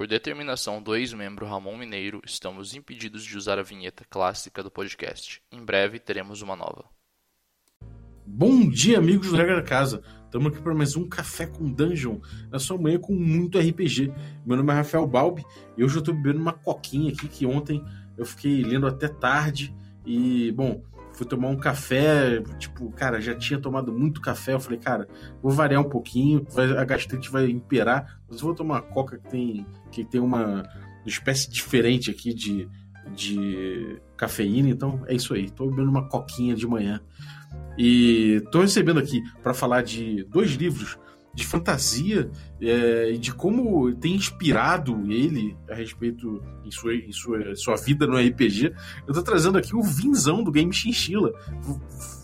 Por determinação do ex-membro Ramon Mineiro, estamos impedidos de usar a vinheta clássica do podcast. Em breve teremos uma nova. Bom dia, amigos do Regra da Casa. Estamos aqui para mais um Café com Dungeon, na sua manhã com muito RPG. Meu nome é Rafael Balbi e hoje eu estou bebendo uma coquinha aqui que ontem eu fiquei lendo até tarde e, bom, fui tomar um café, tipo, cara, já tinha tomado muito café. Eu falei, cara, vou variar um pouquinho, vai, a gastrite vai imperar, mas vou tomar uma coca que tem, que tem uma espécie diferente aqui de, de cafeína, então é isso aí. Tô bebendo uma coquinha de manhã. E tô recebendo aqui para falar de dois livros de fantasia é, e de como tem inspirado ele a respeito em sua, em sua, sua vida no RPG. Eu tô trazendo aqui o Vinzão do Game Chinchilla,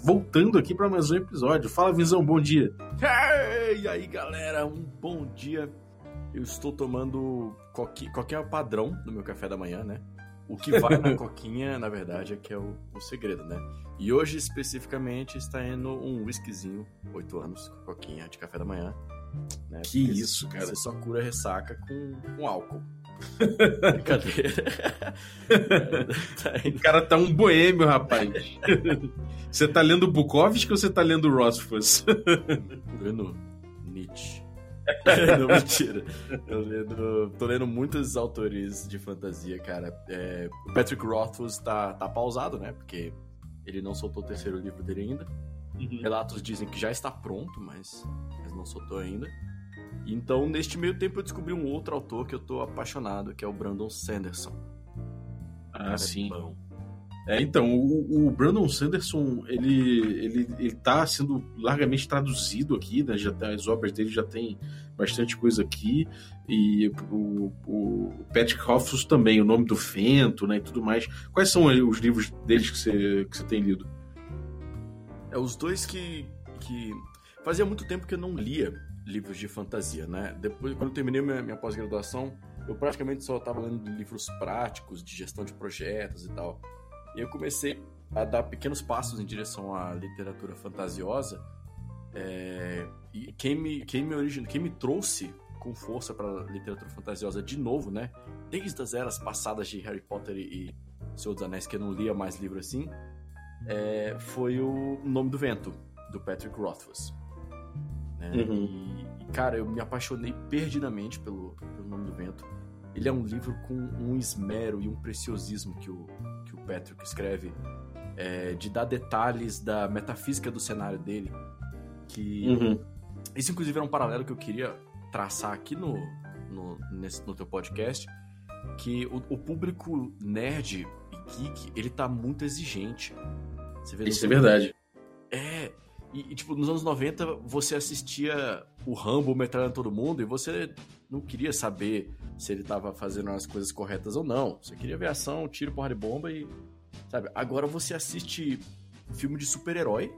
voltando aqui para mais um episódio. Fala, Vinzão, bom dia. Hey, e aí, galera, um bom dia. Eu estou tomando coquinha, coquinha padrão no meu café da manhã, né? O que vai na coquinha, na verdade, é que é o, o, segredo, né? E hoje, especificamente, está indo um whiskyzinho, 8 anos, com coquinha de café da manhã. Né? Que Porque isso, cara. Você só cura ressaca com, com álcool. Brincadeira. tá o cara tá um boêmio, rapaz. você tá lendo Bukowski ou você tá lendo Rothfuss? lendo Nietzsche. não, mentira. Eu lendo, tô lendo muitos autores de fantasia, cara. É, o Patrick Rothfuss tá, tá pausado, né? Porque ele não soltou o terceiro livro dele ainda. Uhum. Relatos dizem que já está pronto, mas, mas não soltou ainda. Então, neste meio tempo, eu descobri um outro autor que eu tô apaixonado, que é o Brandon Sanderson. Ah, é sim. Bom. É, então, o, o, Brandon Sanderson, ele, ele, ele tá sendo largamente traduzido aqui, né? Já as obras dele já tem bastante coisa aqui. E o, o Patrick Rothfuss também, o nome do Fento, né? E tudo mais. Quais são os livros deles que você, que você tem lido? É, os dois que, que... Fazia muito tempo que eu não lia livros de fantasia, né? Depois, quando eu terminei minha, minha pós-graduação, eu praticamente só estava lendo livros práticos de gestão de projetos e tal. E eu comecei a dar pequenos passos em direção à literatura fantasiosa. É, e quem me, quem me origina, quem me trouxe com força para literatura fantasiosa de novo, né? Desde as eras passadas de Harry Potter e Senhor dos Anéis, que eu não lia mais livro assim, é, foi o Nome do Vento, do Patrick Rothfuss. Né? Uhum. E, cara, eu me apaixonei perdidamente pelo, pelo Nome do Vento. Ele é um livro com um esmero e um preciosismo que o, que o Patrick escreve, é, de dar detalhes da metafísica do cenário dele. Que. Uhum. Isso, inclusive, era um paralelo que eu queria traçar aqui no, no, nesse, no teu podcast. Que o, o público nerd e geek, ele tá muito exigente. Isso é verdade. É. E, e, tipo, nos anos 90, você assistia o Rambo metralhando todo mundo e você não queria saber se ele estava fazendo as coisas corretas ou não. Você queria ver ação, tiro, porra de bomba e. Sabe? Agora você assiste filme de super-herói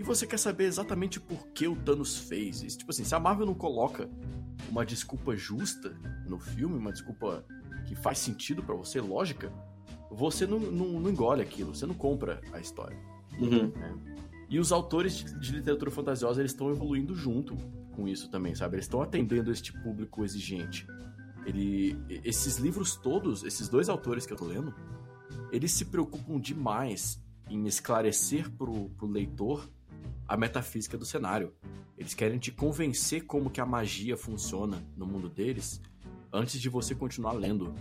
e você quer saber exatamente por que o Thanos fez. isso. tipo assim, se a Marvel não coloca uma desculpa justa no filme, uma desculpa que faz sentido para você, lógica, você não, não, não, engole aquilo, você não compra a história. Uhum. Né? E os autores de, de literatura fantasiosa eles estão evoluindo junto com isso também, sabe? Eles estão atendendo este público exigente. Ele, esses livros todos, esses dois autores que eu tô lendo, eles se preocupam demais em esclarecer pro, pro leitor a metafísica do cenário. Eles querem te convencer como que a magia funciona no mundo deles antes de você continuar lendo.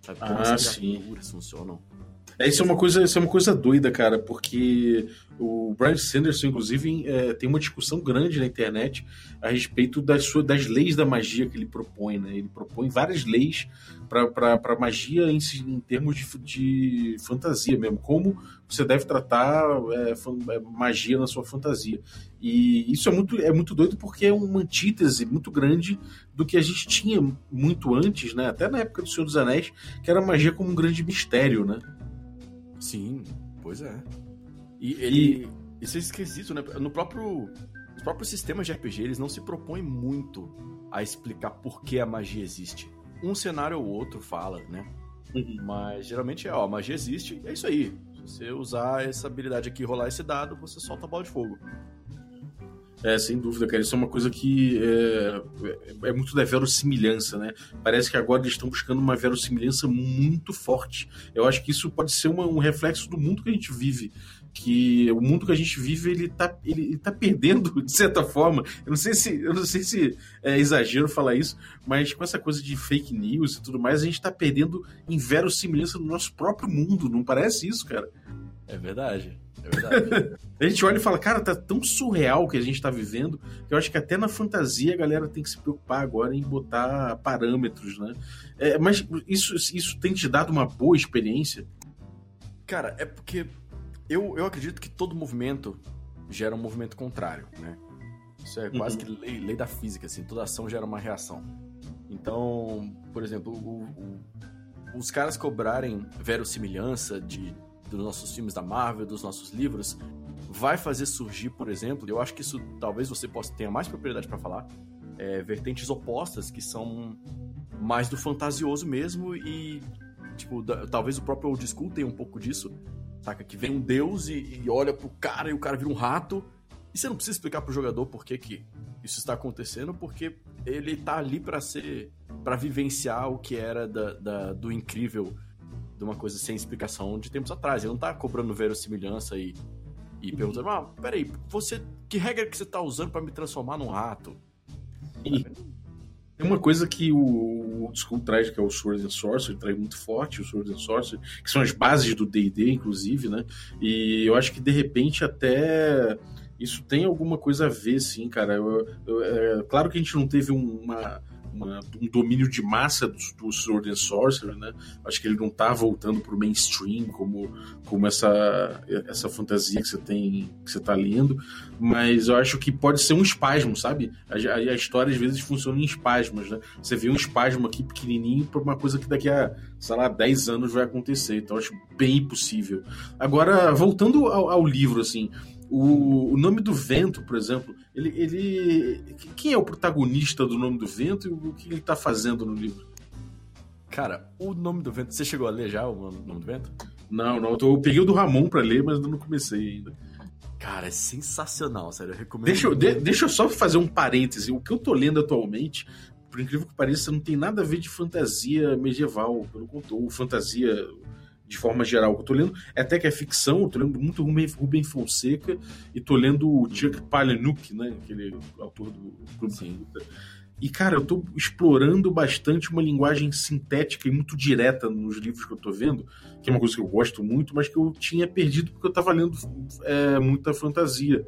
Sabe? Como ah, as criaturas sim. funcionam. É, isso é uma coisa, isso é uma coisa doida, cara, porque o Brian Sanderson, inclusive, é, tem uma discussão grande na internet a respeito das, suas, das leis da magia que ele propõe, né? Ele propõe várias leis para magia em, em termos de, de, fantasia mesmo, como você deve tratar é, é, magia na sua fantasia. E isso é muito, é muito doido porque é uma antítese muito grande do que a gente tinha muito antes, né? Até na época do Senhor dos Anéis, que era magia como um grande mistério, né? Sim, pois é. E ele. E... Isso é esquisito, né? No próprio. Os próprios sistemas de RPG, eles não se propõem muito a explicar por que a magia existe. Um cenário ou outro fala, né? Uhum. Mas geralmente é, ó, a magia existe é isso aí. Se você usar essa habilidade aqui e rolar esse dado, você solta a bola de fogo. É, sem dúvida, cara. Isso é uma coisa que é, é, é muito da verossimilhança, né? Parece que agora eles estão buscando uma verossimilhança muito forte. Eu acho que isso pode ser uma, um reflexo do mundo que a gente vive. Que o mundo que a gente vive, ele tá, ele, ele tá perdendo, de certa forma. Eu não sei se, eu não sei se é exagero falar isso, mas com essa coisa de fake news e tudo mais, a gente tá perdendo em verossimilhança do nosso próprio mundo. Não parece isso, cara? É verdade. É verdade. a gente olha e fala, cara, tá tão surreal o que a gente tá vivendo, que eu acho que até na fantasia a galera tem que se preocupar agora em botar parâmetros, né? É, mas isso, isso tem te dado uma boa experiência? Cara, é porque eu, eu acredito que todo movimento gera um movimento contrário, né? Isso é quase uhum. que lei, lei, da física, assim, toda ação gera uma reação. Então, por exemplo, o, o, os caras cobrarem verossimilhança de dos nossos filmes da Marvel, dos nossos livros, vai fazer surgir, por exemplo, eu acho que isso talvez você possa tenha mais propriedade para falar, é, vertentes opostas que são mais do fantasioso mesmo e tipo, da, talvez o próprio old school tenha um pouco disso, saca? Que vem um deus e, e, olha pro cara e o cara vira um rato. E você não precisa explicar pro jogador por que, que isso está acontecendo, porque ele tá ali para ser. para vivenciar o que era da, da, do incrível de uma coisa sem explicação de tempos atrás. Ele não tá cobrando verossimilhança e, e perguntando, ah, peraí, você. Que regra que você tá usando para me transformar num rato? E tem uma coisa que o Old School traz, que é o Sword and Sorcery, traz muito forte o Sword and Sorcery, que são as bases do D&D, inclusive, né? E eu acho que, de repente, até isso tem alguma coisa a ver, sim, cara. Eu, eu, é, claro que a gente não teve uma uma, um domínio de massa do, do Sword and Sorcerer, né? Acho que ele não tá voltando pro mainstream como, como essa, essa fantasia que você tem, que você tá lendo, mas eu acho que pode ser um espasmo, sabe? A, a, a história às vezes funciona em espasmos, né? Você vê um espasmo aqui pequenininho para uma coisa que daqui a, sei lá, 10 anos vai acontecer, então acho bem possível. Agora, voltando ao, ao livro, assim, o, o Nome do Vento, por exemplo, ele, ele. Quem é o protagonista do Nome do Vento e o que ele está fazendo no livro? Cara, o Nome do Vento. Você chegou a ler já o Nome do Vento? Não, não. Eu peguei o do Ramon para ler, mas ainda não comecei ainda. Cara, é sensacional, sério. Eu recomendo. Deixa eu, de, deixa eu só fazer um parêntese. O que eu tô lendo atualmente, por incrível que pareça, não tem nada a ver de fantasia medieval. Pelo contrário, fantasia de forma geral. eu tô lendo é até que é ficção, eu tô lendo muito Rubem Fonseca e tô lendo o Chuck Palahniuk, né, aquele autor do Clube Sim. E, cara, eu tô explorando bastante uma linguagem sintética e muito direta nos livros que eu tô vendo, que é uma coisa que eu gosto muito, mas que eu tinha perdido porque eu tava lendo é, muita fantasia.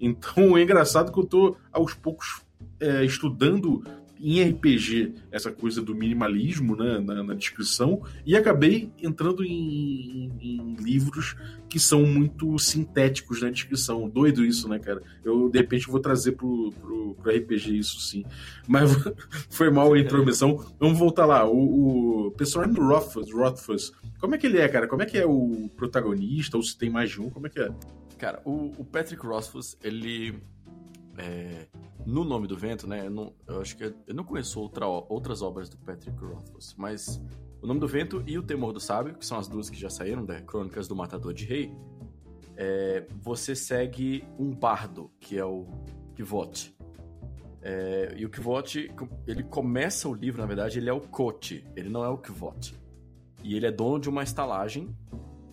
Então é engraçado que eu tô, aos poucos, é, estudando em RPG essa coisa do minimalismo né, na, na descrição e acabei entrando em, em, em, livros que são muito sintéticos na descrição. Doido isso, né, cara? Eu de repente vou trazer pro, pro, pro RPG isso sim. Mas foi mal a intromissão. Vamos voltar lá. O, o personagem do Rothfuss, Rothfuss, como é que ele é, cara? Como é que é o protagonista? Ou se tem mais de um? Como é que é? Cara, o, o Patrick Rothfuss, ele é, no Nome do Vento, né? Eu, não, eu acho que eu não conheço outra, outras obras do Patrick Rothfuss, mas O Nome do Vento e O Temor do Sábio, que são as duas que já saíram, da Crônicas do Matador de Rei, é, você segue um bardo, que é o Kvote. É, e o Kvote, ele começa o livro, na verdade, ele é o Kote, ele não é o Kvote. E ele é dono de uma estalagem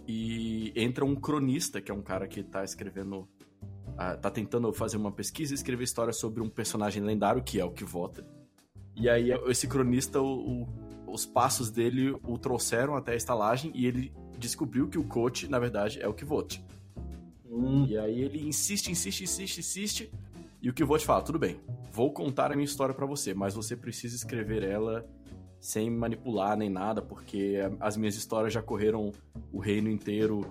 e entra um cronista, que é um cara que está escrevendo tá tentando fazer uma pesquisa e escrever história sobre um personagem lendário, que é o que vota. E aí, esse cronista, o, o, os passos dele o trouxeram até a estalagem e ele descobriu que o coach, na verdade, é o que vote. Hum. E aí ele insiste, insiste, insiste, insiste. E o que vote fala: tudo bem, vou contar a minha história para você, mas você precisa escrever ela sem manipular nem nada, porque as minhas histórias já correram o reino inteiro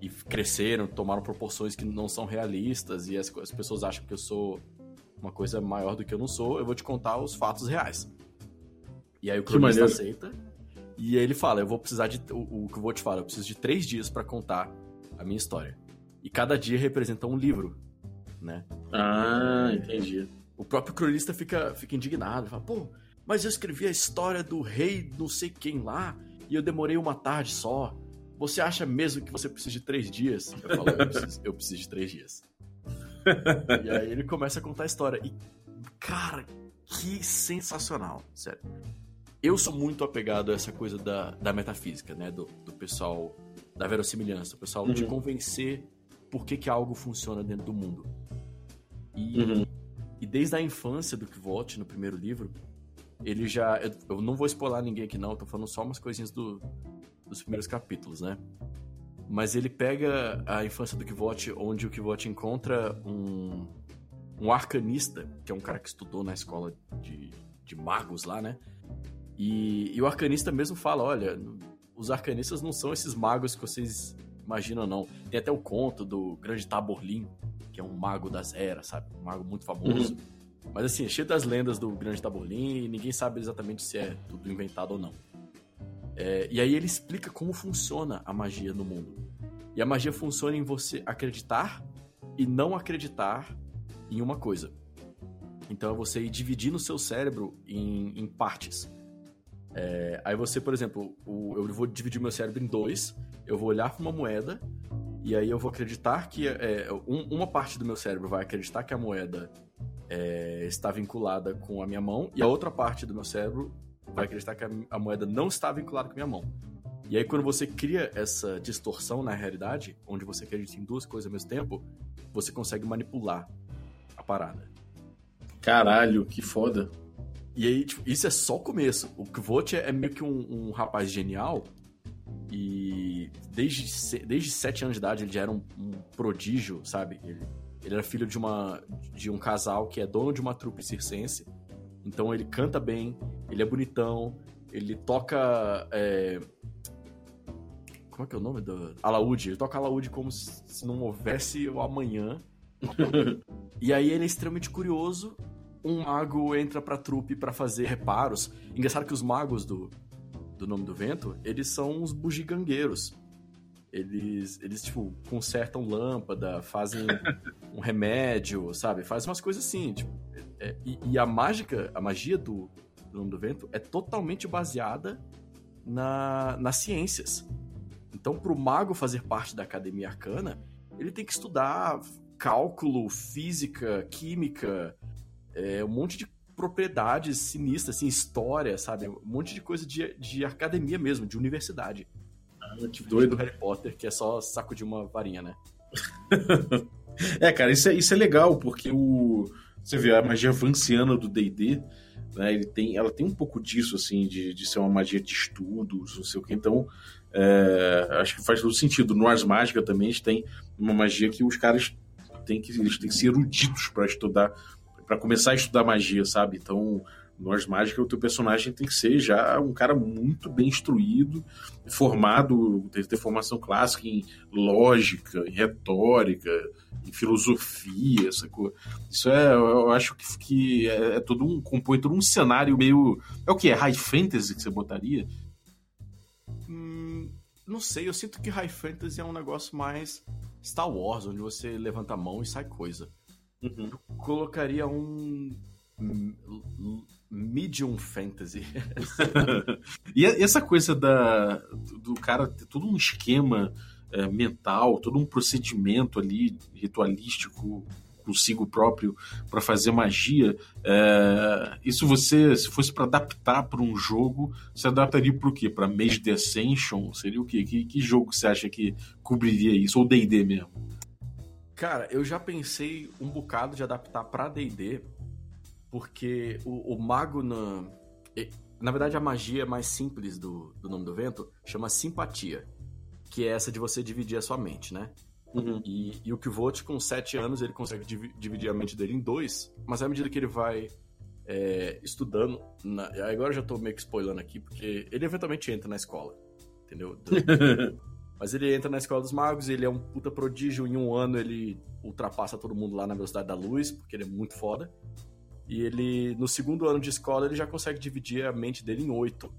e cresceram, tomaram proporções que não são realistas e as, as pessoas acham que eu sou uma coisa maior do que eu não sou, eu vou te contar os fatos reais. E aí o cronista aceita. E ele fala: Eu vou precisar de. O, o que eu vou te falar, eu preciso de três dias para contar a minha história. E cada dia representa um livro, né? Ah, entendi. O próprio cronista fica, fica indignado, fala: Pô, mas eu escrevi a história do rei não sei quem lá e eu demorei uma tarde só. Você acha mesmo que você precisa de três dias? Eu falo, eu preciso, eu preciso de três dias. e aí ele começa a contar a história. E, cara, que sensacional, sério. Eu sou muito apegado a essa coisa da, da metafísica, né? Do, do pessoal, da verossimilhança, o pessoal uhum. de convencer por que, que algo funciona dentro do mundo. E, uhum. e desde a infância do Kvot, no primeiro livro, ele já. Eu, eu, não vou spoiler ninguém aqui, não, tô falando só umas coisinhas do, dos primeiros capítulos, né? Mas ele pega a infância do Kvot, onde o Kvot encontra um, um arcanista, que é um cara que estudou na escola de, de magos lá, né? E, e, o arcanista mesmo fala: olha, os arcanistas não são esses magos que vocês imaginam, não. Tem até o conto do grande Taborlin, que é um mago das eras, sabe? Um mago muito famoso. Uhum. Mas assim, é cheio das lendas do grande Taborlin e ninguém sabe exatamente se é tudo inventado ou não. É, e aí ele explica como funciona a magia no mundo. E a magia funciona em você acreditar e não acreditar em uma coisa. Então é você ir dividindo o seu cérebro em, em partes. É, aí você, por exemplo, o, eu vou dividir meu cérebro em dois, eu vou olhar para uma moeda e aí eu vou acreditar que é, um, uma parte do meu cérebro vai acreditar que a moeda é, está vinculada com a minha mão e a outra parte do meu cérebro vai acreditar que a, moeda não está vinculada com a minha mão. E aí, quando você cria essa distorção na realidade, onde você acredita em duas coisas ao mesmo tempo, você consegue manipular a parada. Caralho, que foda. E aí, tipo, isso é só o começo. O Kvot é meio que um, um rapaz genial. E desde, desde sete anos de idade ele já era um, um prodígio, sabe? Ele, ele, era filho de, uma, de um casal que é dono de uma trupe circense. Então ele canta bem, ele é bonitão, ele toca. É... Como é que é o nome do. Alaúde. Ele toca alaúde como se não houvesse o amanhã. e aí ele é extremamente curioso. Um mago entra pra trupe para fazer reparos. Engraçado que os magos do, do Nome do Vento, eles são uns bugigangueiros. Eles, eles, tipo, consertam lâmpada, fazem um remédio, sabe? Fazem umas coisas assim, tipo... É, e, e, a mágica, a magia do, do Nome do Vento é totalmente baseada na, nas ciências. Então, para o mago fazer parte da Academia Arcana, ele tem que estudar cálculo, física, química, é, um monte de propriedades sinistras, assim, história, sabe? Um monte de coisa de, de academia mesmo, de universidade. Ah, que doido. Do Harry Potter, que é só saco de uma varinha, né? é, cara, isso é, isso é legal, porque o. Você vê a magia vanciana do DD, né? Ele tem, ela tem um pouco disso, assim, de, de ser uma magia de estudos, não sei o que. Então, é, acho que faz todo sentido. No Ars Mágica também a gente tem uma magia que os caras têm que, eles têm que ser eruditos para estudar, para começar a estudar magia, sabe? Então, no Ars Mágica, o teu personagem tem que ser já um cara muito bem instruído, formado, tem que ter formação clássica em lógica, em retórica, em filosofia, sacou? Isso é, eu acho que, que é, é, todo um, compõe todo um cenário meio. É o que? É high fantasy que você botaria? Hum, não sei, eu sinto que high fantasy é um negócio mais Star Wars, onde você levanta a mão e sai coisa. Uhum. Eu colocaria um medium fantasy. e essa coisa da, do cara ter todo um esquema é, mental, todo um procedimento ali ritualístico consigo próprio para fazer magia. É, isso você, se fosse para adaptar para um jogo, você adaptaria para o quê? Para Mage the Ascension? Seria o quê? Que, que jogo você acha que cobriria isso? Ou D&D mesmo? Cara, eu já pensei um bocado de adaptar para D&D, porque o, o mago na... Na verdade, a magia mais simples do, do Nome do Vento chama Simpatia que é essa de você dividir a sua mente, né? Uhum. E, e o Kvolt, com 7 anos, ele consegue div dividir a mente dele em dois, mas à medida que ele vai é, estudando, na... agora eu já tô meio que spoilando aqui, porque ele eventualmente entra na escola, entendeu? mas ele entra na escola dos magos, ele é um puta prodígio, em um ano ele ultrapassa todo mundo lá na velocidade da luz, porque ele é muito foda. E ele, no segundo ano de escola, ele já consegue dividir a mente dele em oito.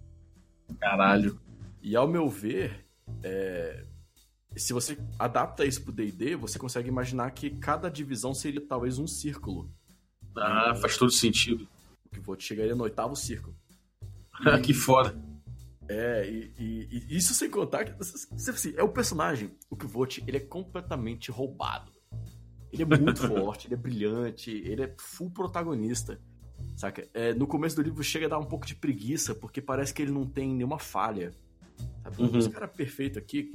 Caralho. E ao meu ver, é, se você adapta isso pro D&D, você consegue imaginar que cada divisão seria talvez um círculo. Ah, faz todo sentido. O que vou chegaria no oitavo círculo. Ah, que foda. É, e, e, e, isso sem contar que assim, é o personagem, o Kvot, ele é completamente roubado. Ele é muito forte, ele é brilhante, ele é full protagonista. Saca? É, no começo do livro chega a dar um pouco de preguiça, porque parece que ele não tem nenhuma falha. Sabe? Uhum. Esse cara é perfeito aqui.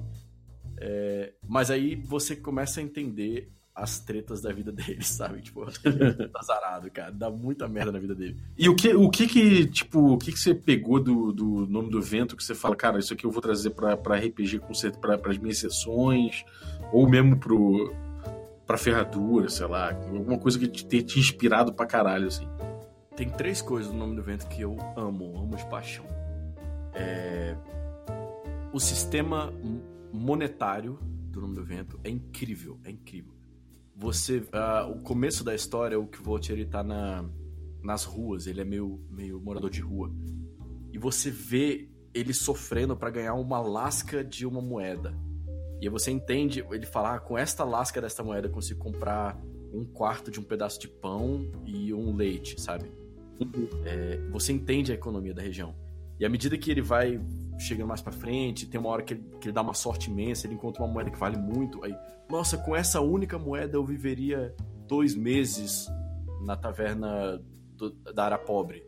É, mas aí você começa a entender as tretas da vida dele, sabe? Tipo, ele é muito azarado, cara. Dá muita merda na vida dele. E o que, o que que, tipo, o que que você pegou do, do nome do evento que você fala, cara, isso aqui eu vou trazer pra, pra RPG, com cer- pra, pras minhas sessões, ou mesmo pro, pra ferradura, sei lá, alguma coisa que te, tenha te inspirado pra caralho, assim. Tem três coisas no nome do evento que eu amo, amo de paixão. É... O sistema monetário do nome do evento é incrível, é incrível. Você, ah, o começo da história, o Kvolt ele tá na, nas ruas, ele é meio, meio morador de rua. E você vê ele sofrendo para ganhar uma lasca de uma moeda. E você entende, ele fala, ah, com esta lasca desta moeda eu consigo comprar um quarto de um pedaço de pão e um leite, sabe? É, você entende a economia da região. E à medida que ele vai chegando mais pra frente, tem uma hora que ele, que ele dá uma sorte imensa, ele encontra uma moeda que vale muito. Aí, nossa, com essa única moeda eu viveria dois meses na taverna do- da área pobre.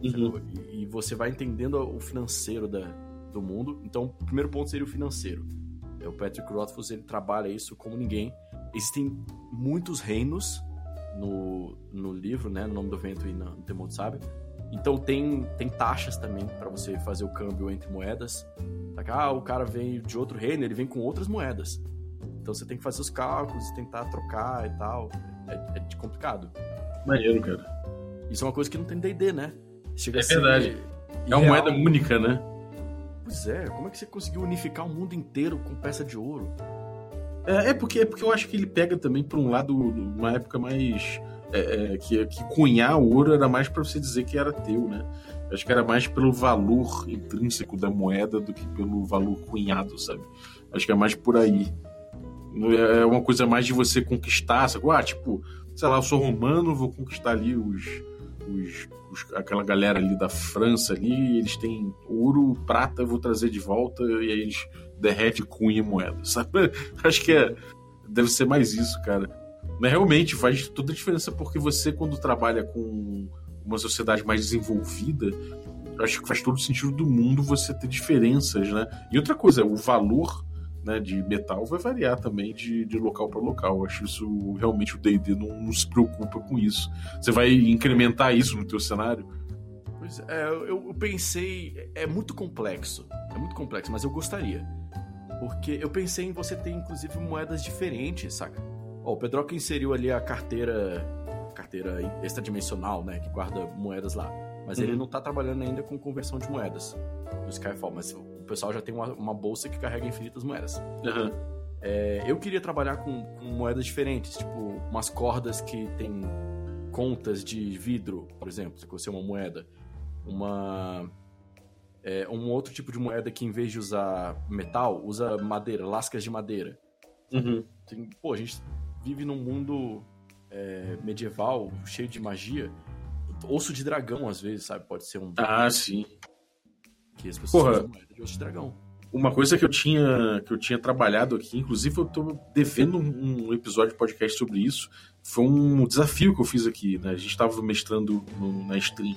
Uhum. E, e você vai entendendo o financeiro da, do mundo. Então, o primeiro ponto seria o financeiro. O Patrick Rothfuss ele trabalha isso como ninguém. Existem muitos reinos no, no livro, né, no nome do vento e no Temor do Sábio. Então tem, tem taxas também para você fazer o câmbio entre moedas. Tá? Ah, o cara vem de outro reino, ele vem com outras moedas. Então você tem que fazer os cálculos, tentar trocar e tal. É, é complicado. Maneiro, cara. Isso é uma coisa que não tem D&D, né? Chega É a ser verdade. É uma moeda única, né? Pois é, como é que você conseguiu unificar o mundo inteiro com peça de ouro? É, é porque, é porque eu acho que ele pega também por um lado, uma época mais. é, é, que, que cunhar ouro era mais pra você dizer que era teu, né? Acho que era mais pelo valor intrínseco da moeda do que pelo valor cunhado, sabe? Acho que é mais por aí. É uma coisa mais de você conquistar, sabe? Ah, tipo, sei lá, eu sou romano, vou conquistar ali os, os, os- aquela galera ali da França ali, eles têm ouro, prata, vou trazer de volta, e aí eles derrete cunha e moeda, sabe? Acho que é, deve ser mais isso, cara. Mas realmente faz toda a diferença porque você, quando trabalha com uma sociedade mais desenvolvida, acho que faz todo o sentido do mundo você ter diferenças, né? E outra coisa, o valor né, de metal vai variar também de, de local para local. Eu acho isso realmente o D&D não, não se preocupa com isso. Você vai incrementar isso no teu cenário? Pois é, eu, eu pensei. É muito complexo. É muito complexo, mas eu gostaria. Porque eu pensei em você ter, inclusive, moedas diferentes, saca? Ó, o Pedroca inseriu ali a carteira. carteira extradimensional, né? Que guarda moedas lá. Mas ele Uhum. não tá trabalhando ainda com conversão de moedas no Skyfall. Mas o pessoal já tem uma, uma bolsa que carrega infinitas moedas. Aham. É, eu queria trabalhar com, com moedas diferentes, tipo umas cordas que tem contas de vidro, por exemplo, se fosse uma moeda. Uma. é, um outro tipo de moeda que em vez de usar metal, usa madeira, lascas de madeira. Uhum. Tem- pô, a gente vive num mundo é, medieval, cheio de magia. Osso de dragão, às vezes, sabe? Pode ser um. Ah, sim. As pessoas Porra. usam moeda de osso de dragão. Uma coisa que eu tinha que eu tinha trabalhado aqui, inclusive eu tô devendo um um episódio de podcast sobre isso, foi um desafio que eu fiz aqui, né? A gente estava mestrando no- na stream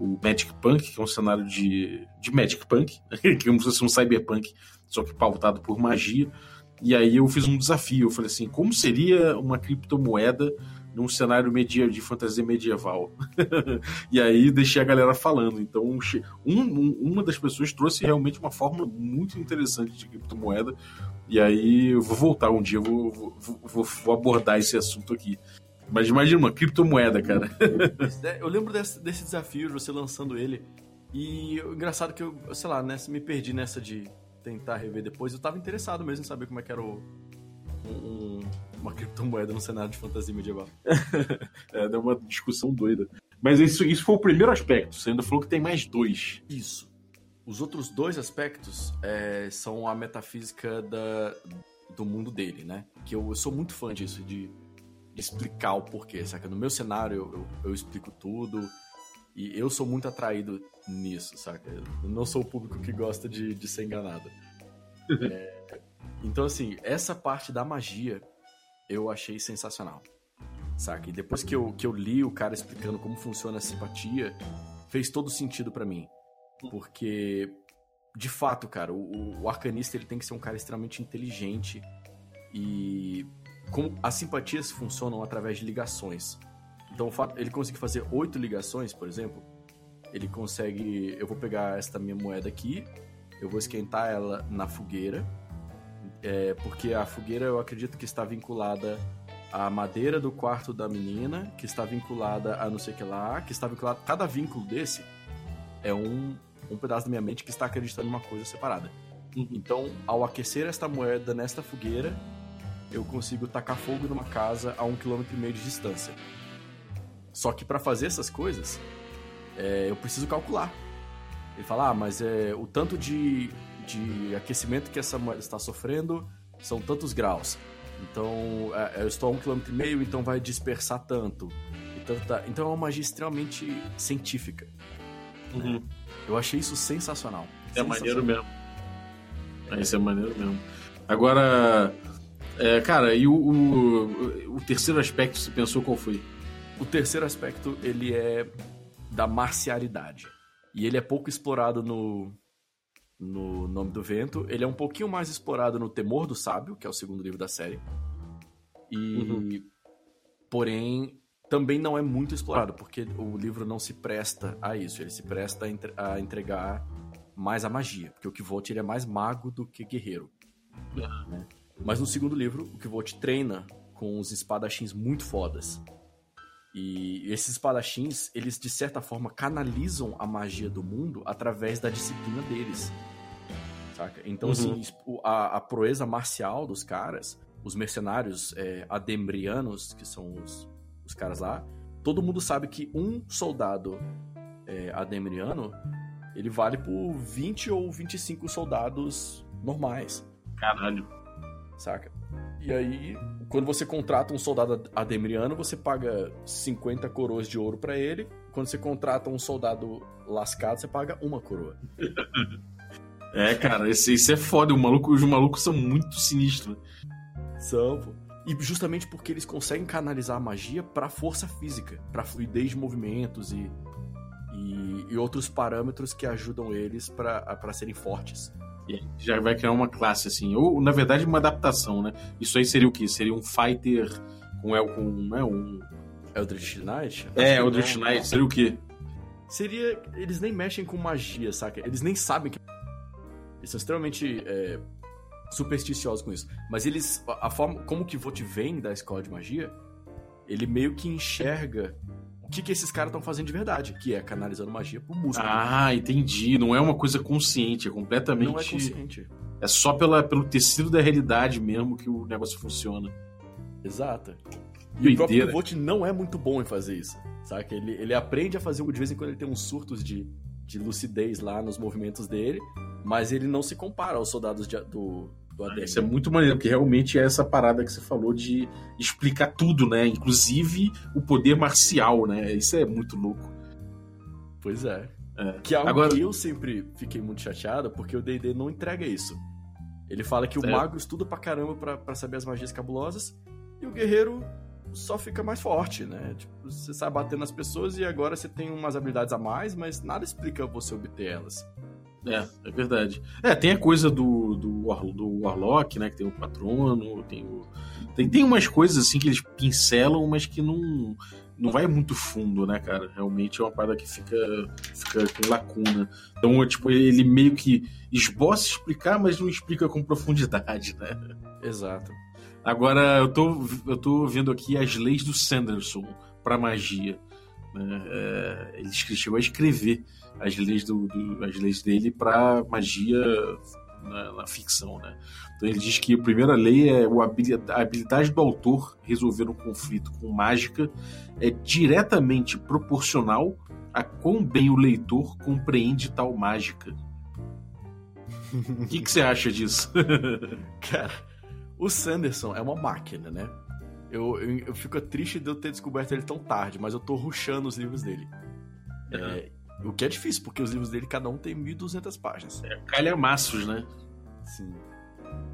o Magic Punk, que é um cenário de, de Magic Punk, que é fosse um cyberpunk, só que pautado por magia. E aí eu fiz um desafio, eu falei assim, como seria uma criptomoeda num cenário media, de fantasia medieval? e aí deixei a galera falando. Então, um- um- uma das pessoas trouxe realmente uma forma muito interessante de criptomoeda. E aí eu vou voltar um dia, vou, vou, vou- vou abordar esse assunto aqui. Mas imagina uma criptomoeda, cara. É, Eu lembro desse, desse desafio, de você lançando ele. E engraçado que eu, sei lá, né, me perdi nessa de tentar rever depois. Eu tava interessado mesmo em saber como é que era o, um- um- uma criptomoeda no cenário de fantasia medieval. É, deu uma discussão doida. Mas isso, isso foi o primeiro aspecto. Você ainda falou que tem mais dois. Isso. Os outros dois aspectos é, são a metafísica da, do mundo dele, né? Que eu, eu sou muito fã disso, de, de explicar o porquê, saca? No meu cenário eu, eu, eu explico tudo e eu sou muito atraído nisso, saca? Eu não sou o público que gosta de, de ser enganado. É, então, assim, essa parte da magia eu achei sensacional. Saca? E depois que eu, que eu li o cara explicando como funciona a simpatia, fez todo sentido para mim. Porque, de fato, cara, o, o arcanista ele tem que ser um cara extremamente inteligente e como as simpatias funcionam através de ligações. Então, ele consegue fazer oito ligações, por exemplo. Ele consegue. Eu vou pegar esta minha moeda aqui, eu vou esquentar ela na fogueira, é, porque a fogueira eu acredito que está vinculada à madeira do quarto da menina, que está vinculada a não sei o que lá, que está vinculada. Cada vínculo desse é um, um pedaço da minha mente que está acreditando em uma coisa separada. Uhum. Então, ao aquecer esta moeda nesta fogueira, eu consigo tacar fogo numa casa a um quilômetro e meio de distância. Só que para fazer essas coisas, é, eu preciso calcular. Ele fala, ah, mas é, o tanto de, de aquecimento que essa moeda está sofrendo são tantos graus. Então, é, eu estou a um quilômetro e meio, então vai dispersar tanto. Então é uma magia extremamente científica. Uhum. Eu achei isso sensacional. É sensacional. maneiro mesmo. É, isso é maneiro mesmo. Agora, é, cara, e o, o, o, terceiro aspecto, você pensou qual foi? O terceiro aspecto, ele é da marcialidade. E ele é pouco explorado no, no Nome do Vento. Ele é um pouquinho mais explorado no Temor do Sábio, que é o segundo livro da série. E. Uhum. Porém, também não é muito explorado, porque o livro não se presta a isso. Ele se presta a, entregar mais a magia. Porque o Kvolt ele é mais mago do que guerreiro. É. Né? Mas no segundo livro, o Kvolt treina com os espadachins muito fodas. E esses espadachins, eles de certa forma canalizam a magia do mundo através da disciplina deles. Saca? Então, assim, uhum. assim, a, a, proeza marcial dos caras, os mercenários é, adembrianos, que são os, os caras lá, todo mundo sabe que um soldado é, ademriano ele vale por 20 ou 25 soldados normais. Caralho. Saca? E aí, quando você contrata um soldado ademriano, você paga 50 coroas de ouro para ele. Quando você contrata um soldado lascado, você paga uma coroa. é, cara, esse, isso é foda. O maluco, os malucos são muito sinistros. São, pô. E justamente porque eles conseguem canalizar a magia pra força física, pra fluidez de movimentos e, e, e outros parâmetros que ajudam eles para serem fortes. E já vai criar uma classe assim. Ou, na verdade, uma adaptação, né? Isso aí seria o quê? Seria um fighter com, El, com né, um. Eldritch Knight? É, Eldritch Knight. Seria o quê? Seria. Eles nem mexem com magia, saca? Eles nem sabem que. Eles são extremamente é, supersticiosos com isso. Mas eles. A forma. Como que Vot vem da escola de magia, ele meio que enxerga o que, que esses caras estão fazendo de verdade, que é canalizando magia pro músculo. Ah, entendi. Não é uma coisa consciente, é completamente. Não é consciente. É só pela, pelo tecido da realidade mesmo que o negócio funciona. Exato. E o próprio Volt não é muito bom em fazer isso. Saca? Ele, ele aprende a fazer, de vez em quando ele tem uns surtos de, de lucidez lá nos movimentos dele, mas ele não se compara aos soldados de, do, do ADM. Isso é muito maneiro, porque realmente é essa parada que você falou de explicar tudo, né? Inclusive o poder marcial, né? Isso é muito louco. Pois é. é. Que é algo Agora... que eu sempre fiquei muito chateado, porque o D&D não entrega isso. Ele fala que o mago estuda pra caramba pra, pra saber as magias cabulosas, e o guerreiro só fica mais forte, né? Tipo, você sabe bater nas pessoas e agora você tem umas habilidades a mais, mas nada explica você obter elas. É, é verdade. É, tem a coisa do, do, do Warlock, né? Que tem o patrono, tem o. Tem, tem umas coisas assim que eles pincelam, mas que não, não vai muito fundo, né, cara? Realmente é uma parada que fica, fica com lacuna. Então, tipo, ele meio que esboça explicar, mas não explica com profundidade, né? Exato. Agora, eu tô, eu tô vendo aqui as leis do Sanderson para magia. Né? É, ele chegou a escrever as leis, do, do as leis dele para magia na, na, ficção, né? Então ele diz que a primeira lei é a habilidade do autor resolver um conflito com mágica é diretamente proporcional a quão bem o leitor compreende tal mágica. O que, que você acha disso? Cara, o Sanderson é uma máquina, né? Eu, eu, eu, fico triste de eu ter descoberto ele tão tarde, mas eu tô ruxando os livros dele. É. É, o que é difícil, porque os livros dele, cada um tem 1.200 páginas. É calhamaços, né? Sim.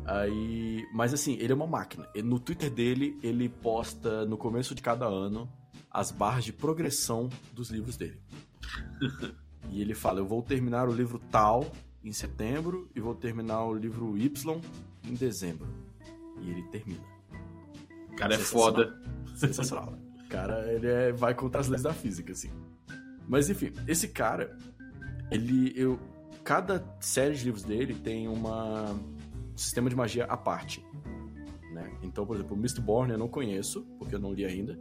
Aí, mas assim, ele é uma máquina. No Twitter dele, ele posta no começo de cada ano as barras de progressão dos livros dele. e ele fala: Eu vou terminar o livro tal em setembro e vou terminar o livro Y em dezembro. E ele termina. Cara, é foda. Sensacional. cara, ele é, vai contra as leis da física, assim. Mas enfim, esse cara, ele. Eu, cada série de livros dele tem uma um sistema de magia à parte. Né? Então, por exemplo, o Mistborn eu não conheço, porque eu não li ainda.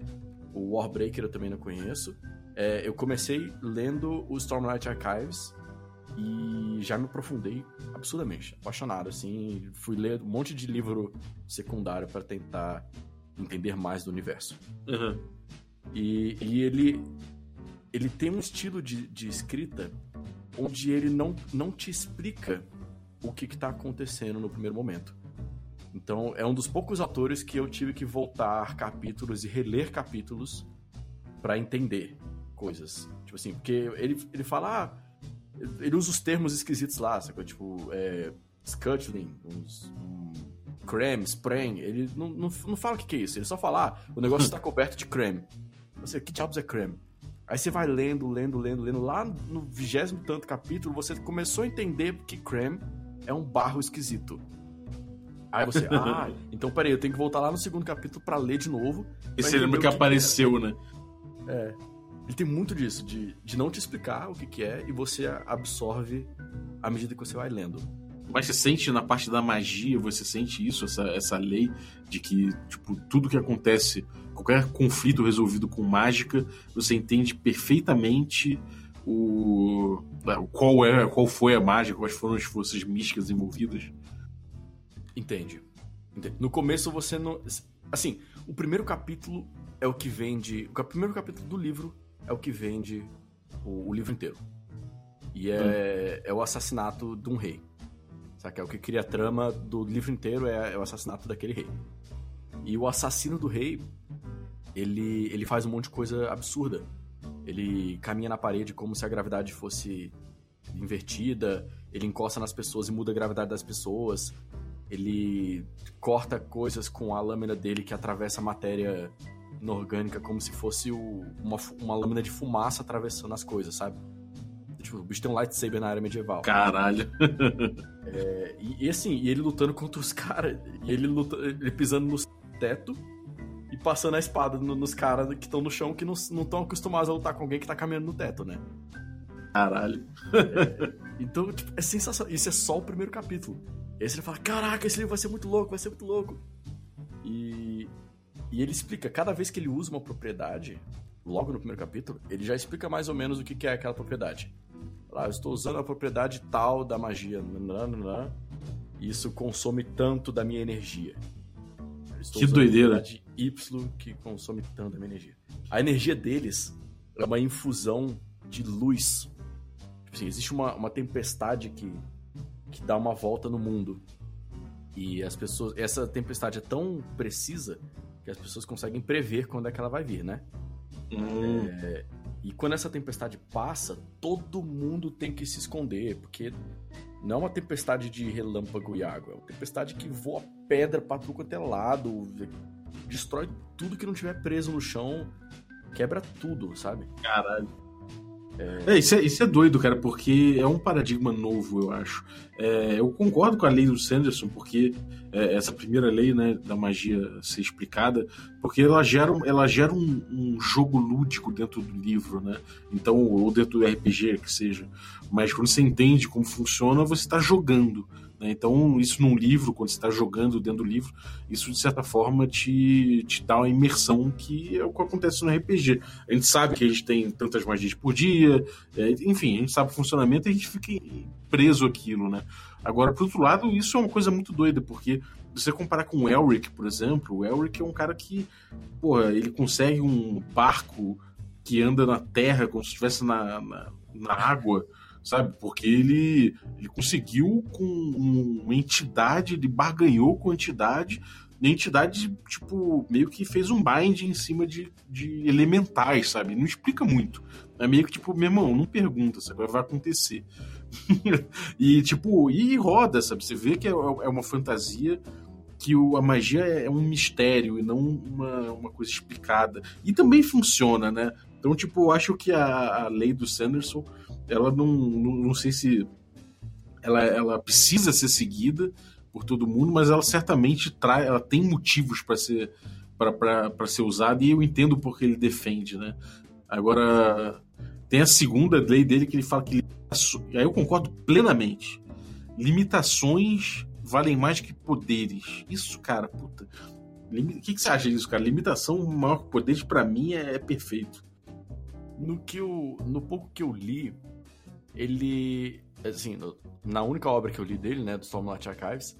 O Warbreaker eu também não conheço. É, eu comecei lendo o Stormlight Archives e já me aprofundei absurdamente, apaixonado, assim. Fui ler um monte de livro secundário para tentar entender mais do universo. Uhum. E, e, ele, ele tem um estilo de, de escrita onde ele não, não te explica o que está acontecendo no primeiro momento. Então, é um dos poucos autores que eu tive que voltar capítulos e reler capítulos para entender coisas. Tipo assim, porque ele, ele fala. Ah, ele usa os termos esquisitos lá? Tipo, é, scuttling, uns, um, creme, spray. Ele não, não, não fala o que, que é isso. Ele só fala, ah, o negócio está coberto de creme. Você, que diabos é creme? Aí você vai lendo, lendo, lendo, lendo. Lá no vigésimo tanto capítulo, você começou a entender que creme é um barro esquisito. Aí você, ah, então peraí, eu tenho que voltar lá no segundo capítulo para ler de novo. E você lembra que, que apareceu, que é. né? É. Ele tem muito disso, de, de não te explicar o que, que é e você absorve à medida que você vai lendo. Mas você sente na parte da magia, você sente isso, essa, essa lei de que, tipo, tudo que acontece, qualquer conflito resolvido com mágica, você entende perfeitamente o qual é, qual foi a mágica, quais foram as forças místicas envolvidas. Entende. Entende. No começo você não, assim, o primeiro capítulo é o que vende, o primeiro capítulo do livro é o que vende o, o livro inteiro. E é, hum. é o assassinato de um rei. Sabe? É o que cria a trama do livro inteiro é, é, o assassinato daquele rei. E o assassino do rei, ele, ele faz um monte de coisa absurda. Ele caminha na parede como se a gravidade fosse invertida, ele encosta nas pessoas e muda a gravidade das pessoas. Ele corta coisas com a lâmina dele que atravessa a matéria inorgânica como se fosse o, uma, uma lâmina de fumaça atravessando as coisas, sabe? Tipo, o bicho tem um lightsaber na era medieval. Caralho. é, e, e, assim, e ele lutando contra os caras, e ele, luta, ele pisando no teto e passando a espada no, nos caras que estão no chão que não estão acostumados a lutar com alguém que tá caminhando no teto, né? Caralho. É, então, tipo, é sensacional. Isso é só o primeiro capítulo. Esse ele fala: Caraca, esse livro vai ser muito louco, vai ser muito louco. E, e ele explica, cada vez que ele usa uma propriedade, logo no primeiro capítulo, ele já explica mais ou menos o que é aquela propriedade. Lá, eu estou usando a propriedade tal da magia. Nananana, isso consome tanto da minha energia. que doideira. De Y que consome tanto da minha energia. A energia deles é uma infusão de luz. Tipo assim, existe uma, uma tempestade que, que dá uma volta no mundo. E as pessoas. Essa tempestade é tão precisa que as pessoas conseguem prever quando é que ela vai vir, né? Hum. É, e quando essa tempestade passa, todo mundo tem que se esconder, porque não é uma tempestade de relâmpago e água, é uma tempestade que voa pedra pra tudo quanto é lado, destrói tudo que não tiver preso no chão, quebra tudo, sabe? Caralho. É... isso, é, isso é doido, cara, porque é um paradigma novo, eu acho. É, eu concordo com a lei do Sanderson, porque é, essa primeira lei né, da magia ser explicada, porque ela gera, ela gera um, um, jogo lúdico dentro do livro, né? Então, ou dentro do RPG, que seja. Mas quando você entende como funciona, você está jogando. Né? Então, isso num livro, quando você está jogando dentro do livro, isso de certa forma te, te dá uma imersão que é o que acontece no RPG. A gente sabe que a gente tem tantas magias por dia, é, enfim, a gente sabe o funcionamento e a gente fica preso aquilo, né? Agora, por outro lado, isso é uma coisa muito doida, porque você comparar com o Elric, por exemplo, o Elric é um cara que, porra, ele consegue um barco que anda na terra como se estivesse na, na, na água sabe? Porque ele, ele conseguiu com uma entidade, ele barganhou com a entidade, e a entidade, tipo, meio que fez um bind em cima de, de elementais, sabe? Não explica muito. É meio que tipo, meu irmão, não pergunta, sabe? Vai acontecer. e, tipo, e roda, sabe? Você vê que é, é uma fantasia que o, a magia é um mistério e não uma, uma coisa explicada. E também funciona, né? Então, tipo, eu acho que a, a lei do Sanderson, ela não, não, não sei se ela, ela precisa ser seguida por todo mundo, mas ela certamente traz, ela tem motivos para ser para ser usada e eu entendo porque ele defende, né? Agora tem a segunda lei dele que ele fala que aí eu concordo plenamente. Limitações valem mais que poderes. Isso, cara, puta. O que, que você acha disso, cara? Limitação maior que poderes, para mim, é, é, perfeito. No, que eu, no pouco que eu li, ele. Assim, na única obra que eu li dele, né, do Stormlight Archives,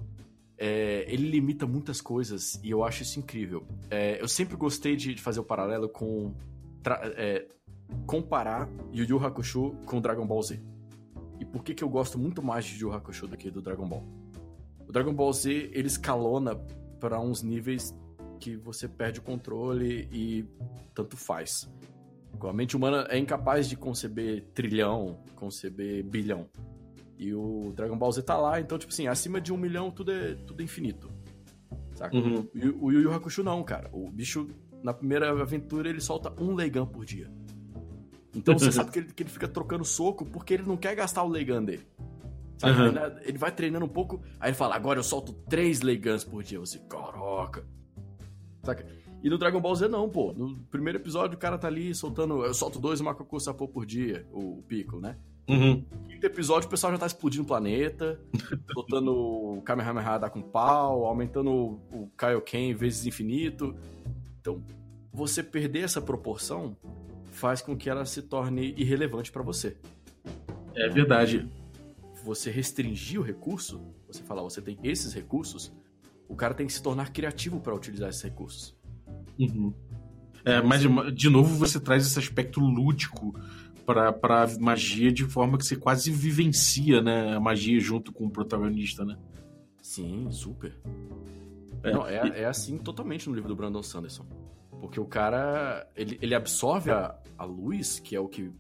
é, ele limita muitas coisas e eu acho isso incrível. É, eu sempre gostei de, de, fazer o paralelo com. É, comparar Yu Yu Hakusho com Dragon Ball Z. E por que, que eu gosto muito mais de Yu Yu Hakusho do que do Dragon Ball? O Dragon Ball Z, ele escalona para uns níveis que você perde o controle e tanto faz. A mente humana é incapaz de conceber trilhão, conceber bilhão. E o Dragon Ball Z tá lá, então, tipo assim, acima de um milhão tudo é, tudo é infinito. Saca? Uhum. E o Yu Yu Hakusho não, cara. O bicho, na primeira aventura, ele solta um Leigan por dia. Então você sabe que ele, que ele fica trocando soco porque ele não quer gastar o Leigan dele. Uhum. Ele vai treinando um pouco, aí ele fala, agora eu solto três Leigans por dia. Você, caraca. Saca? E no Dragon Ball Z não, pô. No primeiro episódio o cara tá ali soltando, eu solto dois Macacu Sapô por dia, o Pico, né? Uhum. No quinto episódio o pessoal já tá explodindo o planeta, soltando o Kamehameha dar com pau, aumentando o Kaioken vezes infinito. Então, você perder essa proporção faz com que ela se torne irrelevante para você. É verdade você restringir o recurso, você falar, você tem esses recursos, o cara tem que se tornar criativo para utilizar esses recursos. Uhum. É, mas de novo você traz esse aspecto lúdico para pra magia de forma que você quase vivencia, né, a magia junto com o protagonista, né? Sim, super. É, Não, é, é assim totalmente no livro do Brandon Sanderson. Porque o cara, ele, ele absorve a, a luz, que é o que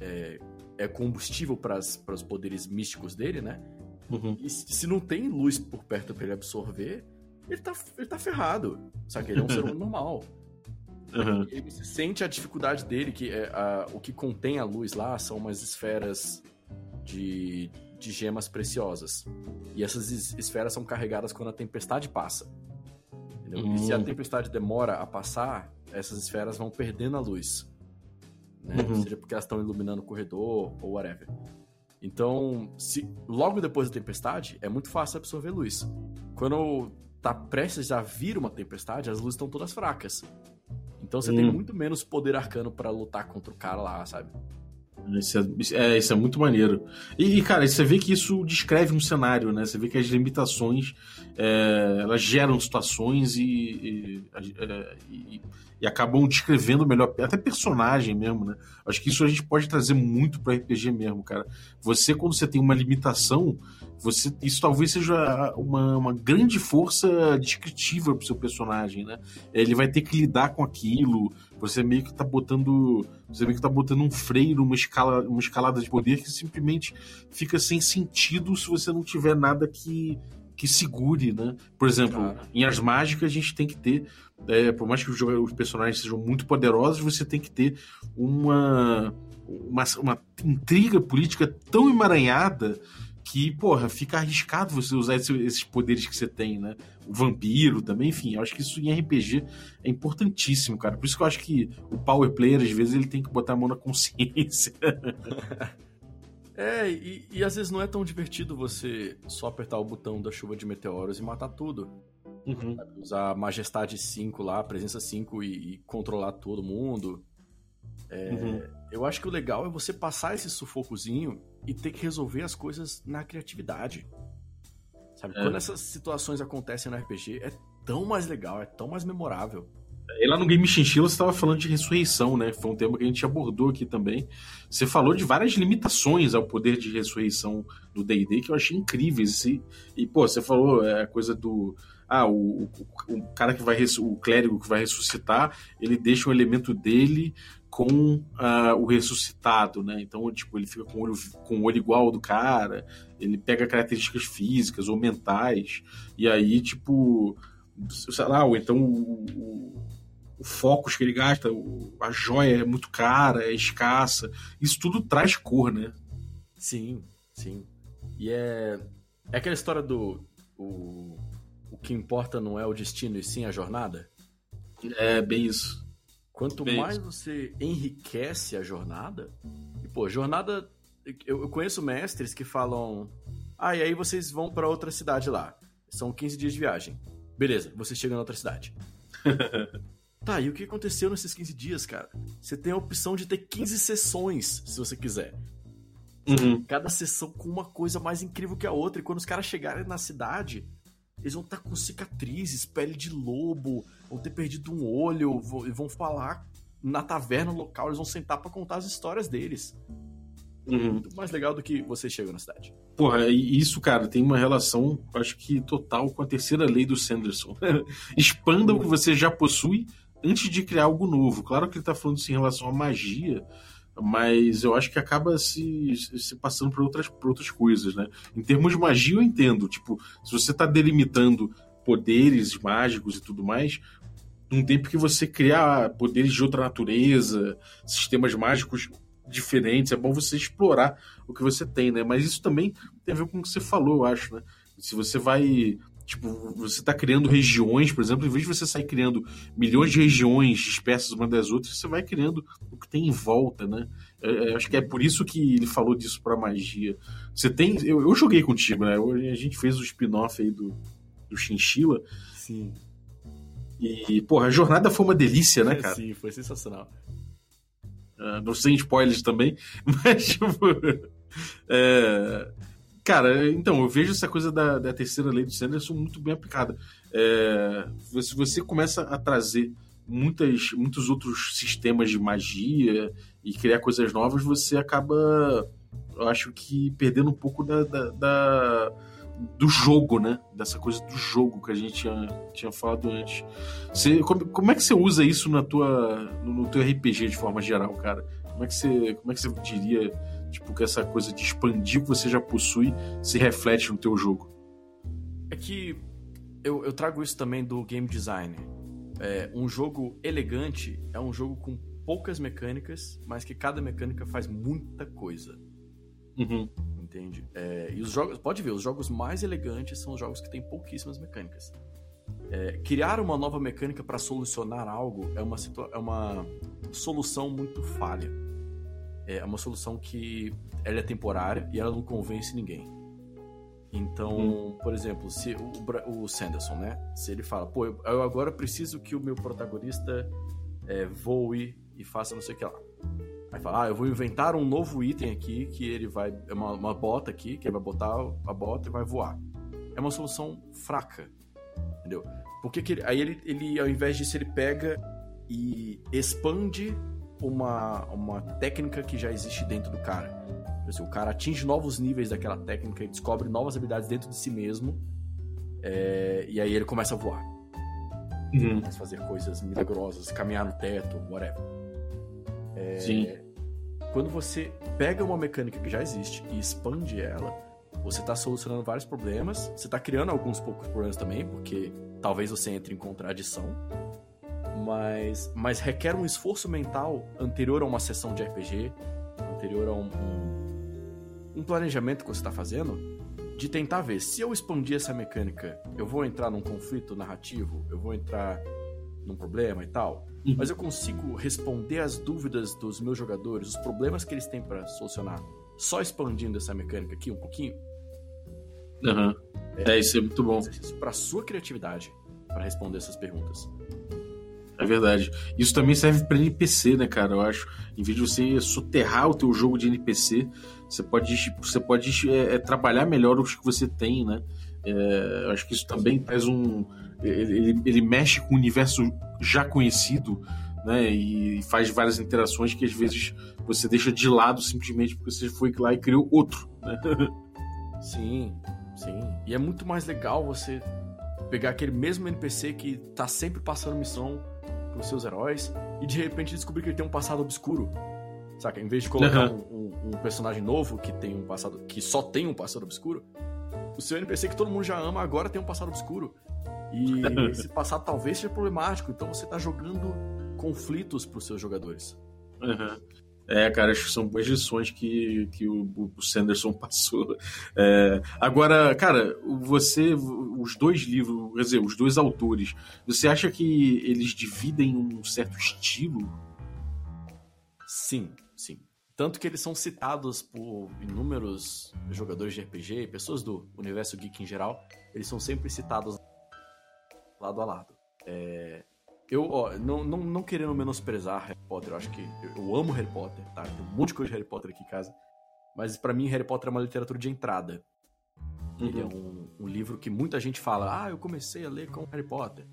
é, é combustível para os poderes místicos dele, né? Uhum. E se não tem luz por perto para ele absorver, ele tá, ele tá ferrado. Sabe? Ele é um ser humano normal. Uhum. Ele sente a dificuldade dele, que é a, o que contém a luz lá são umas esferas de, de gemas preciosas. E essas esferas são carregadas quando a tempestade passa. E se a hum. tempestade demora a passar, essas esferas vão perdendo a luz né? Uhum. Seja porque elas estão iluminando o corredor ou whatever. Então, se logo depois da tempestade, é muito fácil absorver luz. Quando tá prestes a vir uma tempestade, as luzes estão todas fracas. Então você tem muito menos poder arcano para lutar contra o cara lá, sabe? Isso é, é, isso é muito maneiro. E, cara, você vê que isso descreve um cenário, né? Você vê que as limitações é, elas geram situações e, e, é, e, e, acabam descrevendo melhor, até personagem mesmo, né? Acho que isso a gente pode trazer muito para RPG mesmo, cara. Você, quando você tem uma limitação, você isso talvez seja uma, uma grande força descritiva pro seu personagem, né? Ele vai ter que lidar com aquilo, você meio que tá botando. Você meio que tá botando um freio numa escala, uma escalada de poder que simplesmente fica sem sentido se você não tiver nada que, que segure, né? Por exemplo, Cara. em As Mágicas a gente tem que ter. É, por mais que os, os personagens sejam muito poderosos, você tem que ter uma, uma, uma intriga política tão emaranhada que, porra, fica arriscado você usar esses poderes que você tem, né? O vampiro também, enfim, eu acho que isso em RPG é importantíssimo, cara. Por isso que eu acho que o power player, às vezes, ele tem que botar a mão na consciência. é, e, e às vezes não é tão divertido você só apertar o botão da chuva de meteoros e matar tudo. Uhum. Usar Majestade 5 lá, Presença 5 e, e controlar todo mundo. É, uhum. Eu acho que o legal é você passar esse sufocozinho e ter que resolver as coisas na criatividade. Sabe? É. Quando essas situações acontecem no RPG, é tão mais legal, é tão mais memorável. E lá no Game Chinchilla você estava falando de ressurreição, né? Foi um tema que a gente abordou aqui também. Você falou de várias limitações ao poder de ressurreição do D&D que eu achei incríveis. E, e pô, você falou é, a coisa do ah, o, o, o, cara que vai o clérigo que vai ressuscitar, ele deixa um elemento dele com uh, o ressuscitado, né? Então, tipo, ele fica com o, olho, com o olho igual ao do cara, ele pega características físicas ou mentais, e aí, tipo, sei lá, ou então o, o, o focus que ele gasta, a joia é muito cara, é escassa, isso tudo traz cor, né? Sim, sim. E é, é aquela história do o, o que importa não é o destino e sim a jornada? É, bem isso. Quanto Bem mais você enriquece a jornada, e pô, jornada. Eu, eu conheço mestres que falam. Ah, e aí vocês vão para outra cidade lá. São 15 dias de viagem. Beleza, vocês chegam na outra cidade. tá, e o que aconteceu nesses 15 dias, cara? Você tem a opção de ter 15 sessões, se você quiser. Uhum. Cada sessão com uma coisa mais incrível que a outra. E quando os caras chegarem na cidade, eles vão estar tá com cicatrizes, pele de lobo, vão ter perdido um olho, e vão falar na taverna local, eles vão sentar para contar as histórias deles. Uhum. Muito mais legal do que você chega na cidade. Porra, isso, cara, tem uma relação, acho que total com a terceira lei do Sanderson. Expanda uhum. o que você já possui antes de criar algo novo. Claro que ele tá falando isso em relação à magia, mas eu acho que acaba se, se passando por outras, por outras coisas, né? Em termos de magia, eu entendo. Tipo, se você está delimitando poderes mágicos e tudo mais, num tempo que você criar poderes de outra natureza, sistemas mágicos diferentes, é bom você explorar o que você tem, né? Mas isso também tem a ver com o que você falou, eu acho, né? Se você vai Tipo, você está criando regiões, por exemplo, em vez de você sair criando milhões de regiões dispersas uma das outras, você vai criando o que tem em volta, né? É, é acho que é por isso que ele falou disso para magia. Você tem. Eu, eu, joguei contigo, né? A gente fez o spin-off aí do, do Chinchilla. Sim. E, porra, a jornada foi uma delícia, né, cara? Sim, foi sensacional. Uh, não sem spoilers também, mas, tipo. É, Cara, então, eu vejo essa coisa da, da terceira lei do Sanderson muito bem aplicada. É, se você começa a trazer muitas, muitos outros sistemas de magia e criar coisas novas, você acaba, eu acho que, perdendo um pouco da, da, da do jogo, né? Dessa coisa do jogo que a gente tinha, tinha falado antes. Você, como, como, é que você usa isso na tua, no, no teu RPG de forma geral, cara? Como é que você, como é que você diria Tipo, que essa coisa de expandir o que você já possui se reflete no teu jogo. É que eu, eu trago isso também do game design. É, um jogo elegante é um jogo com poucas mecânicas, mas que cada mecânica faz muita coisa. Uhum. Entende? É, e os jogos, pode ver, os jogos mais elegantes são os jogos que têm pouquíssimas mecânicas. É, criar uma nova mecânica para solucionar algo é uma, é uma solução muito falha é uma solução que ela é temporária e ela não convence ninguém. Então, hum. por exemplo, se o, o, Sanderson, né? Se ele fala, pô, eu, eu agora preciso que o meu protagonista é, voe e faça não sei o que lá. Aí fala, ah, eu vou inventar um novo item aqui que ele vai. É uma, uma bota aqui, que ele vai botar a bota e vai voar. É uma solução fraca. Entendeu? Porque que ele, aí ele, ele, ao invés disso, ele pega e expande uma, uma técnica que já existe dentro do cara. Assim, o cara atinge novos níveis daquela técnica e descobre novas habilidades dentro de si mesmo. É, e aí ele começa a voar. Uhum. Começa a fazer coisas milagrosas, caminhar no teto, whatever. É, Sim. Quando você pega uma mecânica que já existe e expande ela, você está solucionando vários problemas. Você está criando alguns poucos problemas também, porque talvez você entre em contradição mas, mas requer um esforço mental anterior a uma sessão de RPG, anterior a um, um, um planejamento que você está fazendo, de tentar ver se eu expandir essa mecânica, eu vou entrar num conflito narrativo, eu vou entrar num problema e tal, uhum. mas eu consigo responder as dúvidas dos meus jogadores, os problemas que eles têm para solucionar, só expandindo essa mecânica aqui um pouquinho. Uhum. É, é, isso é muito bom. Para sua criatividade para responder essas perguntas. É verdade. Isso também serve para NPC, né, cara? Eu acho. Em vez de você soterrar o teu jogo de NPC, você pode, você pode é, é, trabalhar melhor os que você tem, né? É, eu acho que isso também traz um. Ele, ele mexe com o universo já conhecido, né? E faz várias interações que às vezes você deixa de lado simplesmente porque você foi lá e criou outro. Né? Sim, sim. E é muito mais legal você pegar aquele mesmo NPC que tá sempre passando missão pros seus heróis e de repente descobrir que ele tem um passado obscuro. Saca? Em vez de colocar Uhum. um, um- um personagem novo que tem um passado. que só tem um passado obscuro, o seu NPC que todo mundo já ama agora tem um passado obscuro. E esse passado talvez seja problemático, então você tá jogando conflitos pros seus jogadores. Uhum. É, cara, acho que são boas lições que, que o, o Sanderson passou. É, agora, cara, você, os dois livros, quer dizer, os dois autores, você acha que eles dividem um certo estilo? Sim, sim. Tanto que eles são citados por inúmeros jogadores de RPG, pessoas do universo geek em geral, eles são sempre citados lado a lado. É, eu, ó, não, não, não querendo menosprezar Harry Potter, eu acho que eu, eu amo Harry Potter, tá? Tem um monte de coisa de Harry Potter aqui em casa. Mas pra mim, Harry Potter é uma literatura de entrada. Ele é um, um livro que muita gente fala, ah, eu comecei a ler com Harry Potter.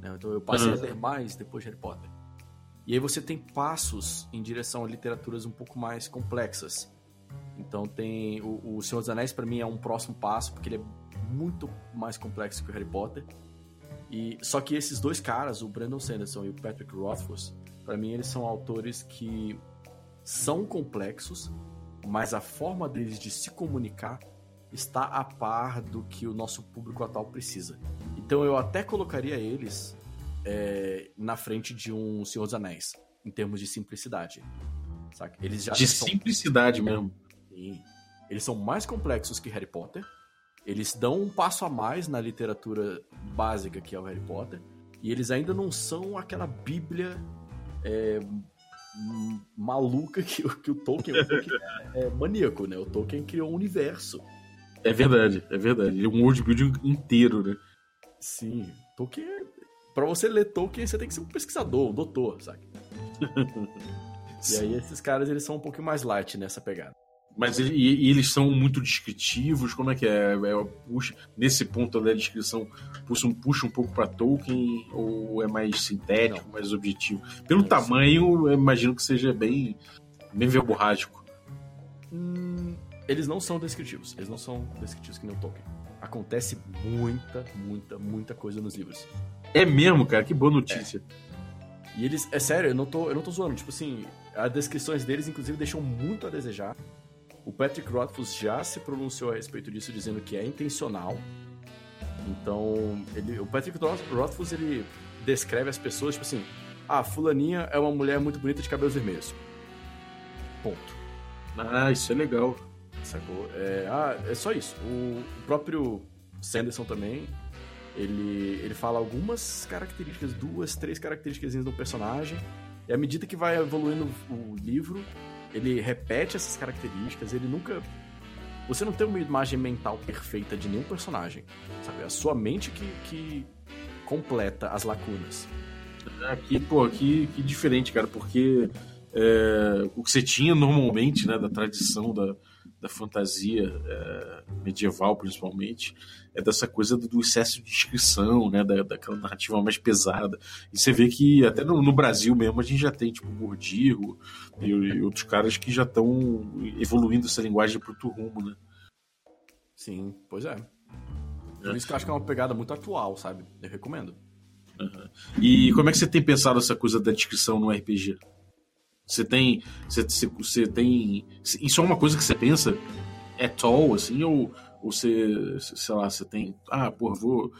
Né? Então eu passei Uhum. a ler mais depois de Harry Potter. E aí você tem passos em direção a literaturas um pouco mais complexas. Então tem o, o Senhor dos Anéis para mim é um próximo passo porque ele é muito mais complexo que o Harry Potter. E só que esses dois caras, o Brandon Sanderson e o Patrick Rothfuss, para mim eles são autores que são complexos, mas a forma deles de se comunicar está a par do que o nosso público atual precisa. Então eu até colocaria eles é, na frente de um Senhor dos Anéis, em termos de simplicidade. Saca? Eles já De são, simplicidade mesmo. Sim. Eles são mais complexos que Harry Potter. Eles dão um passo a mais na literatura básica que é o Harry Potter. E eles ainda não são aquela bíblia é, maluca que, o- que o Tolkien, o Tolkien é, é maníaco, né? O Tolkien criou um universo. É verdade, é verdade. Ele é um world building inteiro, né? Sim, Tolkien. Pra você ler Tolkien, você tem que ser um pesquisador, um doutor, sabe? E aí esses caras eles são um pouquinho mais light nessa pegada. Mas ele- e, e eles são muito descritivos, como é que é? É, puxa, nesse ponto da descrição, puxa, um- puxa um pouco pra Tolkien ou é mais sintético, mais objetivo? Pelo Não, tamanho, eu imagino que seja bem, bem verborrágico. Hum, eles não são descritivos. Eles não são descritivos que nem o Tolkien. Acontece muita, muita, muita coisa nos livros. É mesmo, cara, que boa notícia. E eles, é sério, eu não tô, eu não tô zoando. Tipo assim, as descrições deles, inclusive, deixam muito a desejar. O Patrick Rothfuss já se pronunciou a respeito disso, dizendo que é intencional. Então, ele, o Patrick Roth- Rothfuss, ele descreve as pessoas, tipo assim, ah, fulaninha é uma mulher muito bonita de cabelos vermelhos. Ponto. Ah, isso é legal. Sacou? É, ah, é só isso. O próprio Sanderson também, ele, ele fala algumas características, duas, três características do personagem, e à medida que vai evoluindo o livro, ele repete essas características, ele nunca. Você não tem uma imagem mental perfeita de nenhum personagem, sabe? É a sua mente que, que completa as lacunas. Aqui, pô, que, que diferente, cara, porque é, o que você tinha normalmente, né, da tradição da, da fantasia é, medieval, principalmente, é dessa coisa do, do excesso de descrição, né, da, daquela narrativa mais pesada. E você vê que até no, no Brasil mesmo a gente já tem, tipo, o Gordirro e, e outros caras que já estão evoluindo essa linguagem para outro rumo, né? Sim, pois é. Por isso que eu acho que é uma pegada muito atual, sabe? Eu recomendo. E como é que você tem pensado essa coisa da descrição no RPG? Você tem. Você, tem. Isso é uma coisa que você pensa at all, assim, ou, ou você, sei lá, você tem. Ah, pô, vou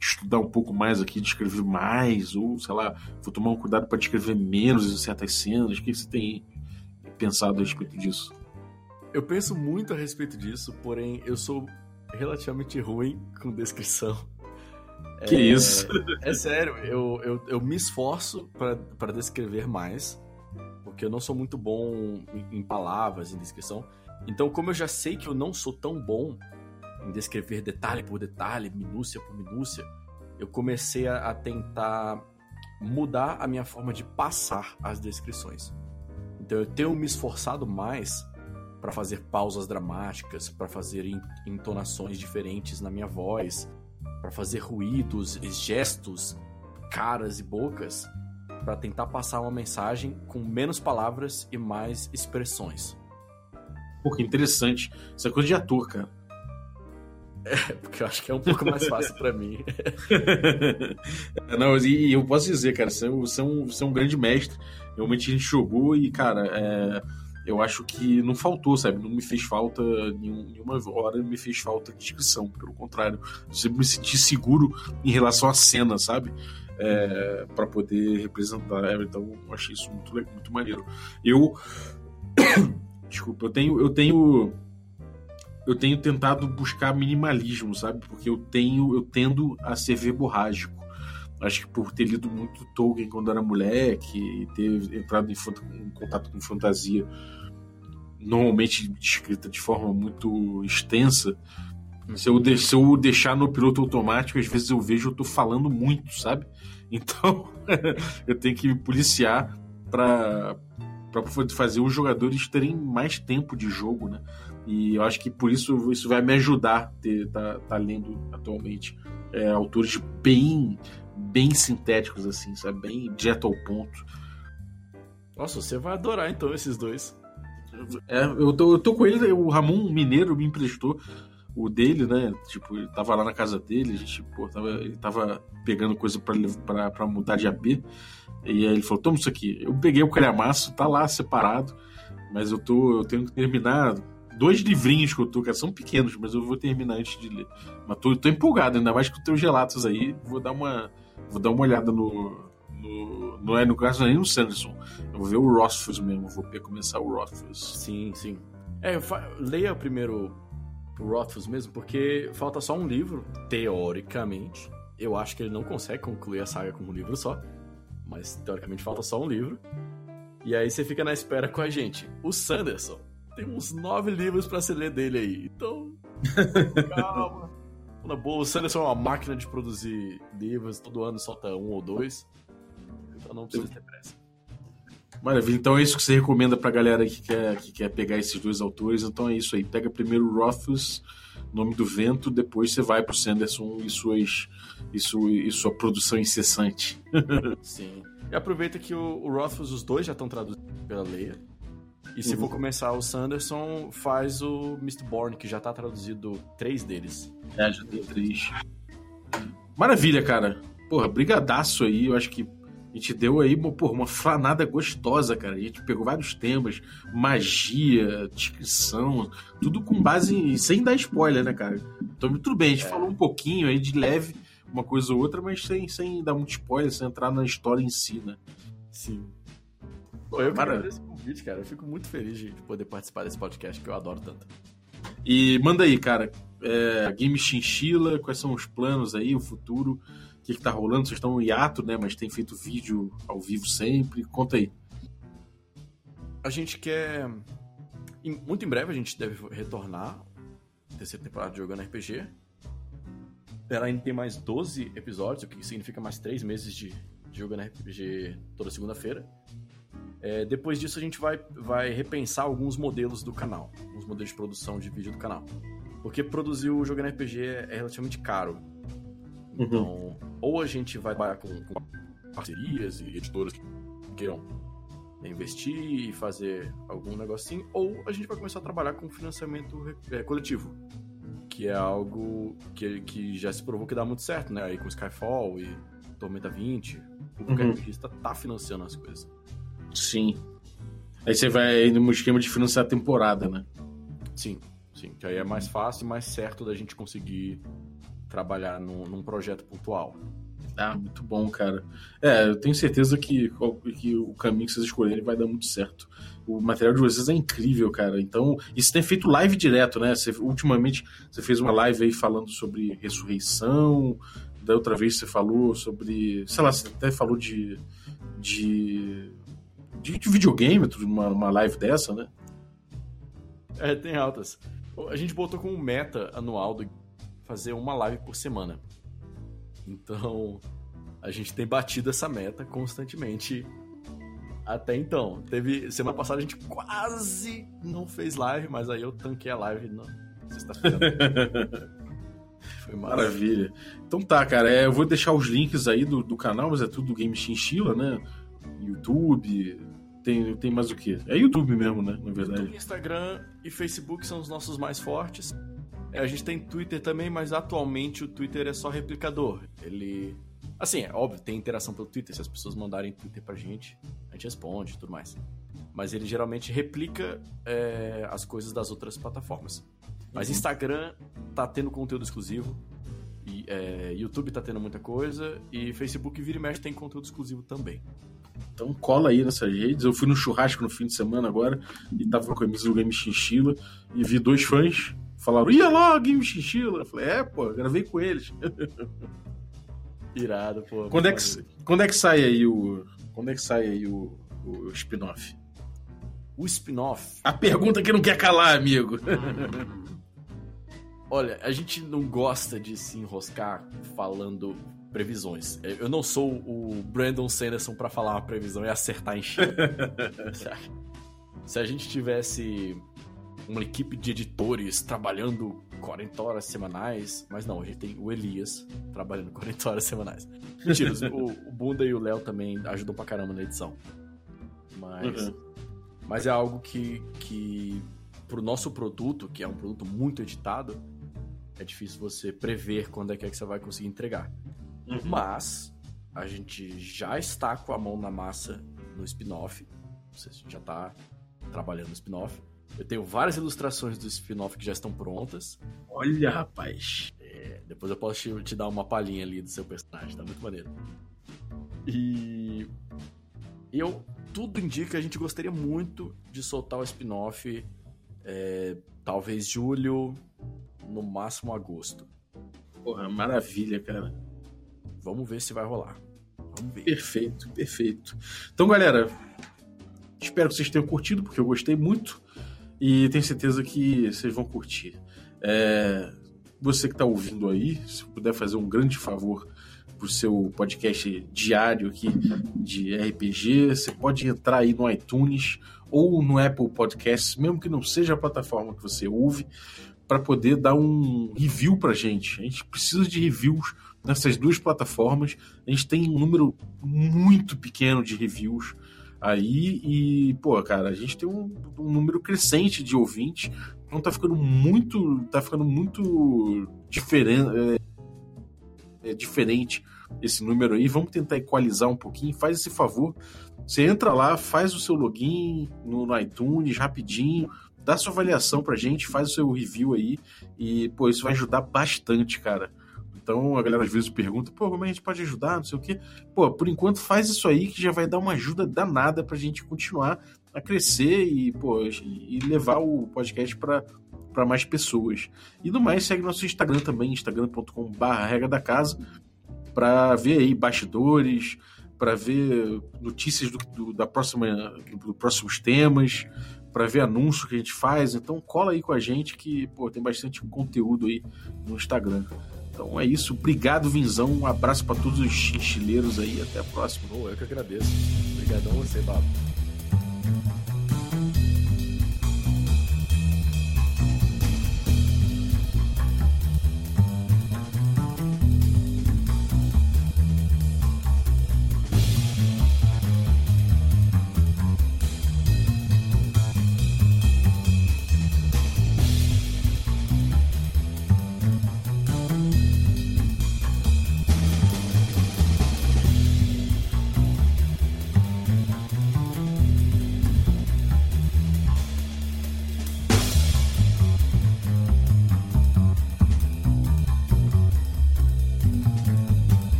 estudar um pouco mais aqui, descrever mais, ou sei lá, vou tomar um cuidado para descrever menos em certas cenas. O que você tem pensado a respeito disso? Eu penso muito a respeito disso, porém eu sou relativamente ruim com descrição. Que é, isso? É sério, eu, eu, eu me esforço para descrever mais, porque eu não sou muito bom em, palavras, em descrição. Então, como eu já sei que eu não sou tão bom em descrever detalhe por detalhe, minúcia por minúcia, eu comecei a, a tentar mudar a minha forma de passar as descrições. Então, eu tenho me esforçado mais para fazer pausas dramáticas, para fazer entonações diferentes na minha voz, para fazer ruídos, gestos, caras e bocas, para tentar passar uma mensagem com menos palavras e mais expressões. Pô, que interessante. Isso é coisa de ator, cara. É, porque eu acho que é um pouco mais fácil para mim. Não, e, eu posso dizer, cara, você é, você, é um, você é um grande mestre. Realmente a gente jogou e, cara, é, eu acho que não faltou, sabe? Não me fez falta nenhuma hora, me fez falta de descrição. Pelo contrário, eu sempre me senti seguro em relação à cena, sabe? É, para poder representar. Então, eu achei isso muito, muito maneiro. Eu. Desculpa, eu tenho. Eu tenho eu tenho tentado buscar minimalismo, sabe? Porque eu tenho, eu tendo a ser verborrágico. Acho que por ter lido muito Tolkien quando era moleque e ter entrado em, em contato com fantasia normalmente descrita de forma muito extensa, se eu, de, se eu deixar no piloto automático, às vezes eu vejo eu tô falando muito, sabe? Então eu tenho que me policiar para fazer os jogadores terem mais tempo de jogo, né? E eu acho que por isso isso vai me ajudar ter tá, tá lendo atualmente é, autores bem bem sintéticos assim, sabe, bem direto ao ponto. Nossa, você vai adorar então esses dois. É, eu tô, eu tô com ele, o Ramon Mineiro me emprestou o dele, né? Tipo, ele tava lá na casa dele, a gente, pô, tava, ele tava pegando coisa para mudar de AP. E aí ele falou: toma isso aqui. Eu peguei o calhamaço, tá lá separado, mas eu tô. Eu tenho que terminar dois livrinhos que eu tô, cara, são pequenos, mas eu vou terminar antes de ler. Mas tô, tô empolgado, ainda mais com os teus relatos aí. Vou dar uma, vou dar uma olhada no. não é no caso é nem no Sanderson. Eu vou ver o Rothfuss mesmo, vou começar o Rothfuss. Sim, sim. É, leia primeiro o Rothfuss mesmo, porque falta só um livro, teoricamente. Eu acho que ele não consegue concluir a saga com um livro só, mas teoricamente falta só um livro. E aí você fica na espera com a gente. O Sanderson tem uns nove livros para se ler dele aí. Então, calma. Na boa, o Sanderson é uma máquina de produzir livros, todo ano solta um ou dois. Então não precisa ter pressa. Maravilha, então é isso que você recomenda pra galera que quer, que quer pegar esses dois autores. Então é isso aí. Pega primeiro o Rothfuss, Nome do Vento, depois você vai pro Sanderson e, suas, e, sua, e sua produção incessante. Sim. E aproveita que o, o Rothfuss, os dois já estão traduzidos pela Leia. E se uhum. for começar o Sanderson, faz o Mistborn, que já tá traduzido três deles. É, já tem três. Maravilha, cara. Porra, brigadaço aí. Eu acho que a gente deu aí porra, uma flanada gostosa, cara. A gente pegou vários temas, magia, descrição, tudo com base em, sem dar spoiler, né, cara? Então, tudo bem, a gente é. falou um pouquinho aí de leve, uma coisa ou outra, mas sem, sem dar muito spoiler, sem entrar na história em si, né? Sim. Pô, eu agradeço o convite, cara. Eu fico muito feliz de poder participar desse podcast que eu adoro tanto. E manda aí, cara. É, Game Chinchila, quais são os planos aí, o futuro? O que, que tá rolando? Vocês estão no hiato, né? Mas tem feito vídeo ao vivo sempre. Conta aí. A gente quer. Muito em breve a gente deve retornar. Terceira temporada de Jogando RPG. Ela ainda tem mais 12 episódios, o que significa mais 3 meses de, de Jogando RPG toda segunda-feira. É, depois disso, a gente vai, vai repensar alguns modelos do canal, alguns modelos de produção de vídeo do canal. Porque produzir o jogo RPG é, é relativamente caro. Uhum. Então, uhum. ou a gente vai trabalhar com, com, parcerias e editoras que queiram investir e fazer algum negocinho, ou a gente vai começar a trabalhar com financiamento é, coletivo, que é algo que, que já se provou que dá muito certo, né? Aí com Skyfall e Tormenta 20, o uhum. RPGista tá financiando as coisas. Sim. Aí você vai no esquema de financiar a temporada, né? Sim, sim. Que aí é mais fácil e mais certo da gente conseguir trabalhar num, num projeto pontual. Ah, muito bom, cara. É, eu tenho certeza que, que o caminho que vocês escolherem vai dar muito certo. O material de vocês é incrível, cara. Então, isso tem feito live direto, né? Você, ultimamente você fez uma live aí falando sobre ressurreição. Da outra vez você falou sobre. Sei lá, você até falou de. de de, de videogame, uma, uma live dessa, né? É, tem altas. A gente botou como meta anual do fazer uma live por semana. Então, a gente tem batido essa meta constantemente até então. Teve semana passada a gente quase não fez live, mas aí eu tanquei a live na sexta-feira. Foi maravilha. Então tá, cara, é, eu vou deixar os links aí do, do canal, mas é tudo do Game Chinchilla, né? YouTube, tem, tem mais o que? É YouTube mesmo, né? Na verdade. YouTube, Instagram e Facebook são os nossos mais fortes. É, a gente tem Twitter também, mas atualmente o Twitter é só replicador. Ele. Assim, é óbvio, tem interação pelo Twitter. Se as pessoas mandarem Twitter pra gente, a gente responde e tudo mais. Mas ele geralmente replica é, as coisas das outras plataformas. Mas uhum. Instagram tá tendo conteúdo exclusivo. E, é, YouTube tá tendo muita coisa. E Facebook Vira e Mexe tem conteúdo exclusivo também. Então cola aí nessas redes. Eu fui no churrasco no fim de semana agora e tava com a camisa do Game Chinchila e vi dois fãs falaram, ia lá, Game Chinchila. Eu falei, é, pô, gravei com eles. Irado, pô. Quando é, que, quando é que sai aí o. Quando é que sai aí o, o spin-off? O spin-off? A pergunta que não quer calar, amigo. Olha, a gente não gosta de se enroscar falando previsões. Eu não sou o Brandon Sanderson para falar uma previsão e acertar em cheio. Se a gente tivesse uma equipe de editores trabalhando 40 horas semanais, mas não, a gente tem o Elias trabalhando 40 horas semanais. Mentira, o, o Bunda e o Léo também ajudam pra caramba na edição. Mas, uhum. mas é algo que, que, pro nosso produto, que é um produto muito editado, é difícil você prever quando é que, é que você vai conseguir entregar. Uhum. Mas a gente já está com a mão na massa no spin-off. Você já está trabalhando no spin-off. Eu tenho várias ilustrações do spin-off que já estão prontas. Olha, rapaz. É, depois eu posso te, te, dar uma palhinha ali do seu personagem, tá muito maneiro. E eu tudo indica que a gente gostaria muito de soltar o spin-off é, talvez julho, no máximo agosto. Porra, maravilha, cara. Vamos ver se vai rolar. Vamos ver. Perfeito, perfeito. Então, galera, espero que vocês tenham curtido, porque eu gostei muito. E tenho certeza que vocês vão curtir. É, você que está ouvindo aí, se puder fazer um grande favor pro seu podcast diário aqui de RPG, você pode entrar aí no iTunes ou no Apple Podcasts, mesmo que não seja a plataforma que você ouve, para poder dar um review pra gente. A gente precisa de reviews nessas duas plataformas. A gente tem um número muito pequeno de reviews aí e, pô, cara, a gente tem um, um número crescente de ouvintes. Então tá ficando muito, tá ficando muito diferente, é, é diferente esse número aí. Vamos tentar equalizar um pouquinho. Faz esse favor. Você entra lá, faz o seu login no, no iTunes rapidinho, dá sua avaliação pra gente, faz o seu review aí e, pô, isso vai ajudar bastante, cara. Então a galera às vezes pergunta, pô, como a gente pode ajudar, não sei o quê. Pô, por enquanto faz isso aí que já vai dar uma ajuda danada pra gente continuar a crescer e, pô, e levar o podcast para para mais pessoas. E no mais, segue nosso Instagram também, instagram.com/barra regra da casa, para ver aí bastidores, para ver notícias do, do, da próxima, do, do próximos temas, para ver anúncio que a gente faz. Então cola aí com a gente que pô, tem bastante conteúdo aí no Instagram. Então é isso. Obrigado, Vinzão. Um abraço para todos os chinchileiros aí. Até a próxima. Oh, eu que agradeço. Obrigadão você, Babo.